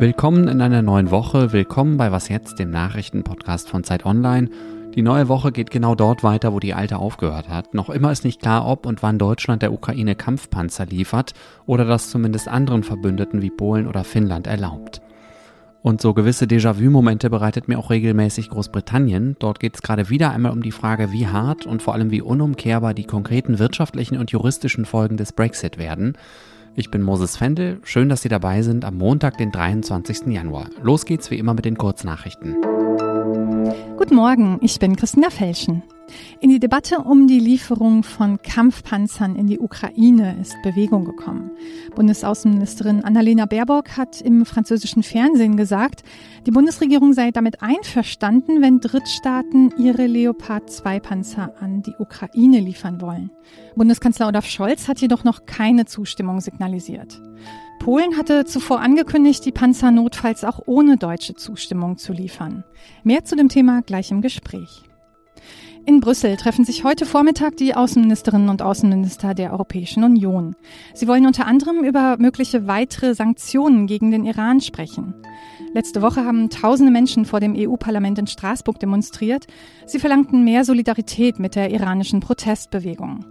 Willkommen in einer neuen Woche, willkommen bei Was jetzt, dem Nachrichtenpodcast von Zeit Online. Die neue Woche geht genau dort weiter, wo die alte aufgehört hat. Noch immer ist nicht klar, ob und wann Deutschland der Ukraine Kampfpanzer liefert oder das zumindest anderen Verbündeten wie Polen oder Finnland erlaubt. Und so gewisse Déjà-vu-Momente bereitet mir auch regelmäßig Großbritannien. Dort geht es gerade wieder einmal um die Frage, wie hart und vor allem wie unumkehrbar die konkreten wirtschaftlichen und juristischen Folgen des Brexit werden. Ich bin Moses Fendel. Schön, dass Sie dabei sind am Montag, den 23. Januar. Los geht's wie immer mit den Kurznachrichten. Guten Morgen, ich bin Christina Felschen. In die Debatte um die Lieferung von Kampfpanzern in die Ukraine ist Bewegung gekommen. Bundesaußenministerin Annalena Baerbock hat im französischen Fernsehen gesagt, die Bundesregierung sei damit einverstanden, wenn Drittstaaten ihre Leopard 2 Panzer an die Ukraine liefern wollen. Bundeskanzler Olaf Scholz hat jedoch noch keine Zustimmung signalisiert. Polen hatte zuvor angekündigt, die Panzer notfalls auch ohne deutsche Zustimmung zu liefern. Mehr zu dem Thema gleich im Gespräch. In Brüssel treffen sich heute Vormittag die Außenministerinnen und Außenminister der Europäischen Union. Sie wollen unter anderem über mögliche weitere Sanktionen gegen den Iran sprechen. Letzte Woche haben tausende Menschen vor dem EU-Parlament in Straßburg demonstriert. Sie verlangten mehr Solidarität mit der iranischen Protestbewegung.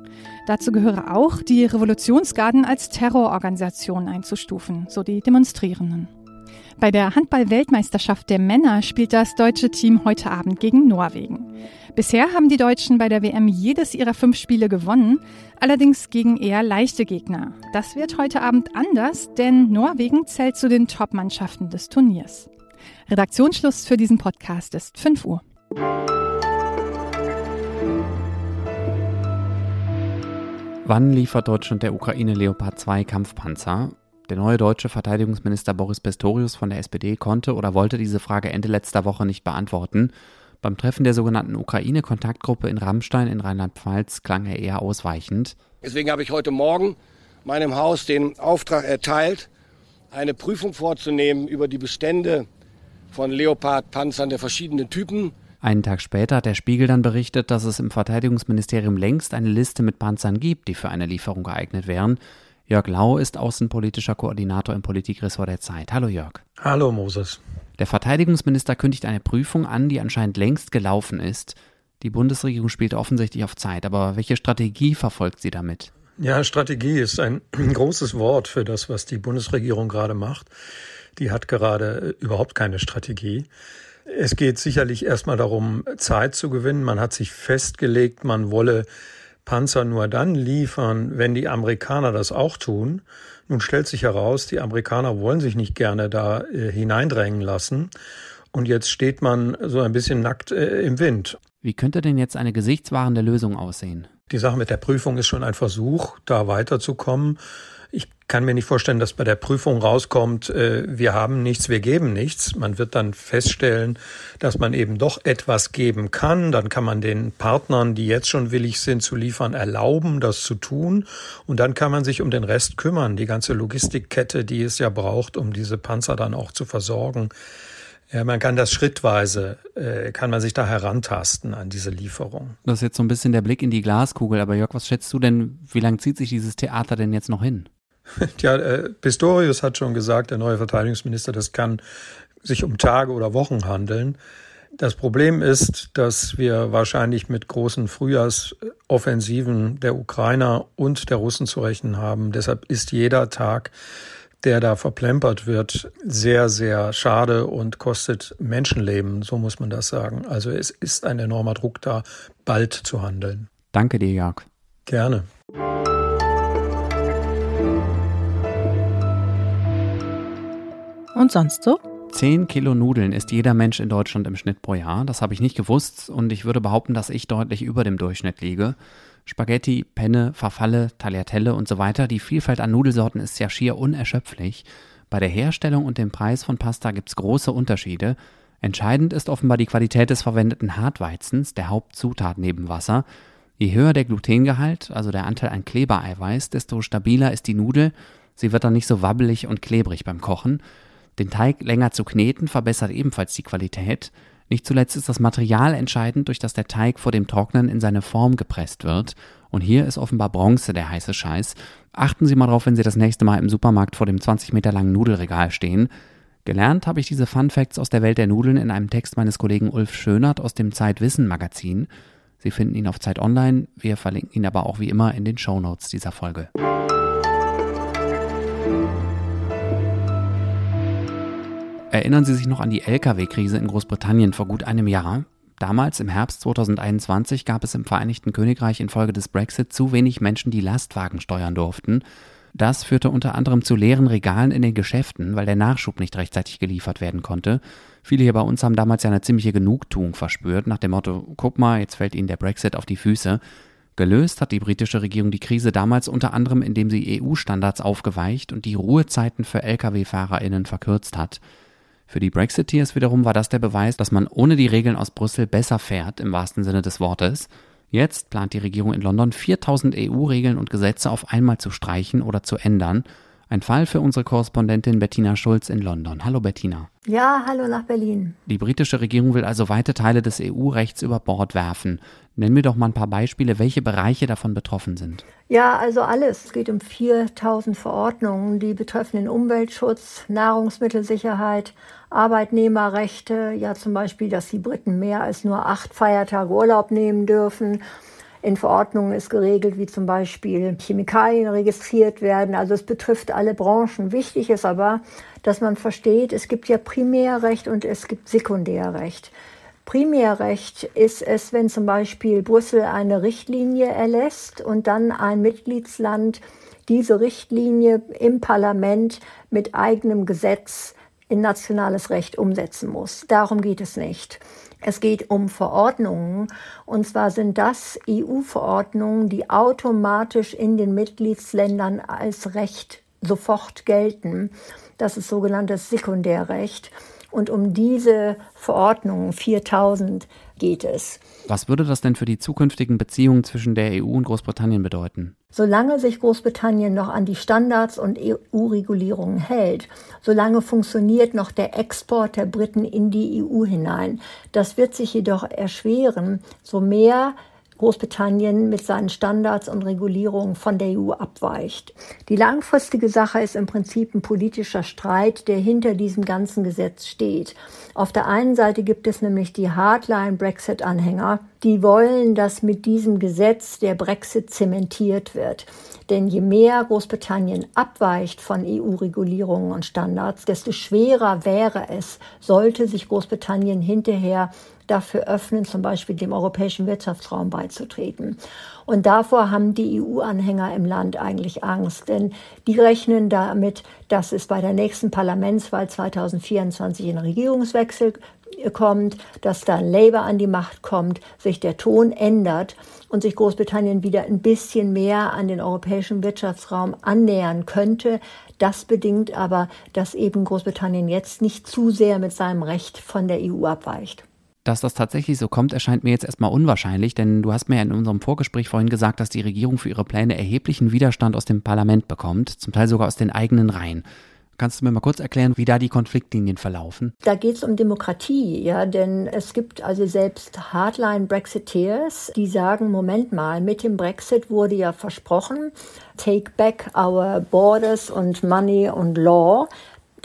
Dazu gehöre auch, die Revolutionsgarden als Terrororganisation einzustufen, so die Demonstrierenden. Bei der Handball-Weltmeisterschaft der Männer spielt das deutsche Team heute Abend gegen Norwegen. Bisher haben die Deutschen bei der WM jedes ihrer fünf Spiele gewonnen, allerdings gegen eher leichte Gegner. Das wird heute Abend anders, denn Norwegen zählt zu den Top-Mannschaften des Turniers. Redaktionsschluss für diesen Podcast ist 5 Uhr. Wann liefert Deutschland der Ukraine Leopard 2 Kampfpanzer? Der neue deutsche Verteidigungsminister Boris Pistorius von der SPD konnte oder wollte diese Frage Ende letzter Woche nicht beantworten. Beim Treffen der sogenannten Ukraine-Kontaktgruppe in Rammstein in Rheinland-Pfalz klang er eher ausweichend. Deswegen habe ich heute Morgen meinem Haus den Auftrag erteilt, eine Prüfung vorzunehmen über die Bestände von Leopard-Panzern der verschiedenen Typen. Einen Tag später hat der Spiegel dann berichtet, dass es im Verteidigungsministerium längst eine Liste mit Panzern gibt, die für eine Lieferung geeignet wären. Jörg Lau ist außenpolitischer Koordinator im Politikressort der Zeit. Hallo Jörg. Hallo Moses. Der Verteidigungsminister kündigt eine Prüfung an, die anscheinend längst gelaufen ist. Die Bundesregierung spielt offensichtlich auf Zeit, aber welche Strategie verfolgt sie damit? Ja, Strategie ist ein großes Wort für das, was die Bundesregierung gerade macht. Die hat gerade überhaupt keine Strategie. Es geht sicherlich erstmal darum, Zeit zu gewinnen. Man hat sich festgelegt, man wolle Panzer nur dann liefern, wenn die Amerikaner das auch tun. Nun stellt sich heraus, die Amerikaner wollen sich nicht gerne da äh, hineindrängen lassen. Und jetzt steht man so ein bisschen nackt äh, im Wind. Wie könnte denn jetzt eine gesichtswahrende Lösung aussehen? Die Sache mit der Prüfung ist schon ein Versuch, da weiterzukommen. Ich kann mir nicht vorstellen, dass bei der Prüfung rauskommt, äh, wir haben nichts, wir geben nichts. Man wird dann feststellen, dass man eben doch etwas geben kann. Dann kann man den Partnern, die jetzt schon willig sind zu liefern, erlauben, das zu tun. Und dann kann man sich um den Rest kümmern, die ganze Logistikkette, die es ja braucht, um diese Panzer dann auch zu versorgen. Ja, man kann das schrittweise, äh, kann man sich da herantasten an diese Lieferung. Das ist jetzt so ein bisschen der Blick in die Glaskugel. Aber Jörg, was schätzt du denn, wie lange zieht sich dieses Theater denn jetzt noch hin? Tja, äh, Pistorius hat schon gesagt, der neue Verteidigungsminister, das kann sich um Tage oder Wochen handeln. Das Problem ist, dass wir wahrscheinlich mit großen Frühjahrsoffensiven der Ukrainer und der Russen zu rechnen haben. Deshalb ist jeder Tag, der da verplempert wird, sehr, sehr schade und kostet Menschenleben, so muss man das sagen. Also es ist ein enormer Druck da, bald zu handeln. Danke dir, Jörg. Gerne. Und sonst so? 10 Kilo Nudeln isst jeder Mensch in Deutschland im Schnitt pro Jahr. Das habe ich nicht gewusst und ich würde behaupten, dass ich deutlich über dem Durchschnitt liege. Spaghetti, Penne, Farfalle, Tagliatelle und so weiter. Die Vielfalt an Nudelsorten ist ja schier unerschöpflich. Bei der Herstellung und dem Preis von Pasta gibt es große Unterschiede. Entscheidend ist offenbar die Qualität des verwendeten Hartweizens, der Hauptzutat neben Wasser. Je höher der Glutengehalt, also der Anteil an Klebereiweiß, desto stabiler ist die Nudel. Sie wird dann nicht so wabbelig und klebrig beim Kochen. Den Teig länger zu kneten verbessert ebenfalls die Qualität. Nicht zuletzt ist das Material entscheidend, durch das der Teig vor dem Trocknen in seine Form gepresst wird. Und hier ist offenbar Bronze der heiße Scheiß. Achten Sie mal drauf, wenn Sie das nächste Mal im Supermarkt vor dem 20 Meter langen Nudelregal stehen. Gelernt habe ich diese Fun Facts aus der Welt der Nudeln in einem Text meines Kollegen Ulf Schönert aus dem Zeitwissen Magazin. Sie finden ihn auf Zeit Online, wir verlinken ihn aber auch wie immer in den Show Notes dieser Folge. Erinnern Sie sich noch an die Lkw-Krise in Großbritannien vor gut einem Jahr? Damals, im Herbst 2021, gab es im Vereinigten Königreich infolge des Brexit zu wenig Menschen, die Lastwagen steuern durften. Das führte unter anderem zu leeren Regalen in den Geschäften, weil der Nachschub nicht rechtzeitig geliefert werden konnte. Viele hier bei uns haben damals ja eine ziemliche Genugtuung verspürt, nach dem Motto, guck mal, jetzt fällt ihnen der Brexit auf die Füße. Gelöst hat die britische Regierung die Krise damals unter anderem, indem sie EU-Standards aufgeweicht und die Ruhezeiten für Lkw-FahrerInnen verkürzt hat. Für die Brexiteers wiederum war das der Beweis, dass man ohne die Regeln aus Brüssel besser fährt, im wahrsten Sinne des Wortes. Jetzt plant die Regierung in London 4000 EU-Regeln und Gesetze auf einmal zu streichen oder zu ändern. Ein Fall für unsere Korrespondentin Bettina Schulz in London. Hallo Bettina. Ja, hallo nach Berlin. Die britische Regierung will also weite Teile des EU-Rechts über Bord werfen. Nenn mir doch mal ein paar Beispiele, welche Bereiche davon betroffen sind. Ja, also alles. Es geht um 4000 Verordnungen, die betreffen den Umweltschutz, Nahrungsmittelsicherheit, Arbeitnehmerrechte, ja zum Beispiel, dass die Briten mehr als nur acht Feiertage Urlaub nehmen dürfen. In Verordnungen ist geregelt, wie zum Beispiel Chemikalien registriert werden. Also es betrifft alle Branchen. Wichtig ist aber, dass man versteht, es gibt ja Primärrecht und es gibt Sekundärrecht. Primärrecht ist es, wenn zum Beispiel Brüssel eine Richtlinie erlässt und dann ein Mitgliedsland diese Richtlinie im Parlament mit eigenem Gesetz in nationales Recht umsetzen muss. Darum geht es nicht. Es geht um Verordnungen, und zwar sind das EU-Verordnungen, die automatisch in den Mitgliedsländern als Recht sofort gelten. Das ist sogenanntes Sekundärrecht. Und um diese Verordnungen 4000 geht es. Was würde das denn für die zukünftigen Beziehungen zwischen der EU und Großbritannien bedeuten? Solange sich Großbritannien noch an die Standards und EU-Regulierungen hält, solange funktioniert noch der Export der Briten in die EU hinein. Das wird sich jedoch erschweren, so mehr Großbritannien mit seinen Standards und Regulierungen von der EU abweicht. Die langfristige Sache ist im Prinzip ein politischer Streit, der hinter diesem ganzen Gesetz steht. Auf der einen Seite gibt es nämlich die Hardline-Brexit-Anhänger, die wollen, dass mit diesem Gesetz der Brexit zementiert wird. Denn je mehr Großbritannien abweicht von EU-Regulierungen und Standards, desto schwerer wäre es, sollte sich Großbritannien hinterher dafür öffnen, zum Beispiel dem europäischen Wirtschaftsraum beizutreten. Und davor haben die EU-Anhänger im Land eigentlich Angst, denn die rechnen damit, dass es bei der nächsten Parlamentswahl 2024 einen Regierungswechsel kommt, dass da Labour an die Macht kommt, sich der Ton ändert und sich Großbritannien wieder ein bisschen mehr an den europäischen Wirtschaftsraum annähern könnte. Das bedingt aber, dass eben Großbritannien jetzt nicht zu sehr mit seinem Recht von der EU abweicht. Dass das tatsächlich so kommt, erscheint mir jetzt erstmal unwahrscheinlich, denn du hast mir ja in unserem Vorgespräch vorhin gesagt, dass die Regierung für ihre Pläne erheblichen Widerstand aus dem Parlament bekommt, zum Teil sogar aus den eigenen Reihen. Kannst du mir mal kurz erklären, wie da die Konfliktlinien verlaufen? Da geht es um Demokratie, ja, denn es gibt also selbst Hardline-Brexiteers, die sagen, Moment mal, mit dem Brexit wurde ja versprochen, take back our borders und money und law.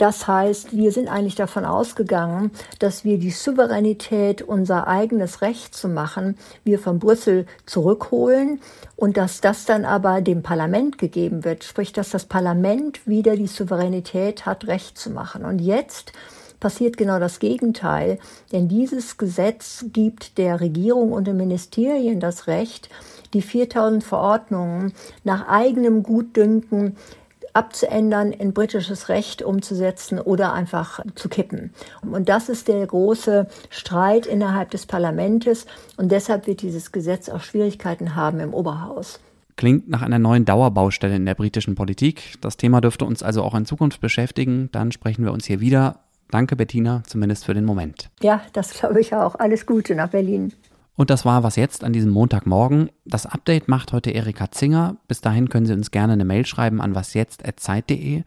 Das heißt, wir sind eigentlich davon ausgegangen, dass wir die Souveränität, unser eigenes Recht zu machen, wir von Brüssel zurückholen und dass das dann aber dem Parlament gegeben wird, sprich, dass das Parlament wieder die Souveränität hat, Recht zu machen. Und jetzt passiert genau das Gegenteil, denn dieses Gesetz gibt der Regierung und den Ministerien das Recht, die 4000 Verordnungen nach eigenem Gutdünken abzuändern, in britisches Recht umzusetzen oder einfach zu kippen. Und das ist der große Streit innerhalb des Parlaments und deshalb wird dieses Gesetz auch Schwierigkeiten haben im Oberhaus. Klingt nach einer neuen Dauerbaustelle in der britischen Politik. Das Thema dürfte uns also auch in Zukunft beschäftigen. Dann sprechen wir uns hier wieder. Danke, Bettina, zumindest für den Moment. Ja, das glaube ich auch. Alles Gute nach Berlin. Und das war was jetzt an diesem Montagmorgen. Das Update macht heute Erika Zinger. Bis dahin können Sie uns gerne eine Mail schreiben an wasjetzt.zeit.de.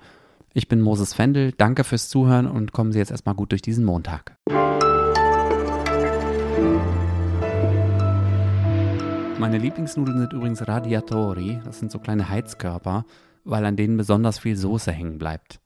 Ich bin Moses Fendel. Danke fürs Zuhören und kommen Sie jetzt erstmal gut durch diesen Montag. Meine Lieblingsnudeln sind übrigens Radiatori. Das sind so kleine Heizkörper, weil an denen besonders viel Soße hängen bleibt.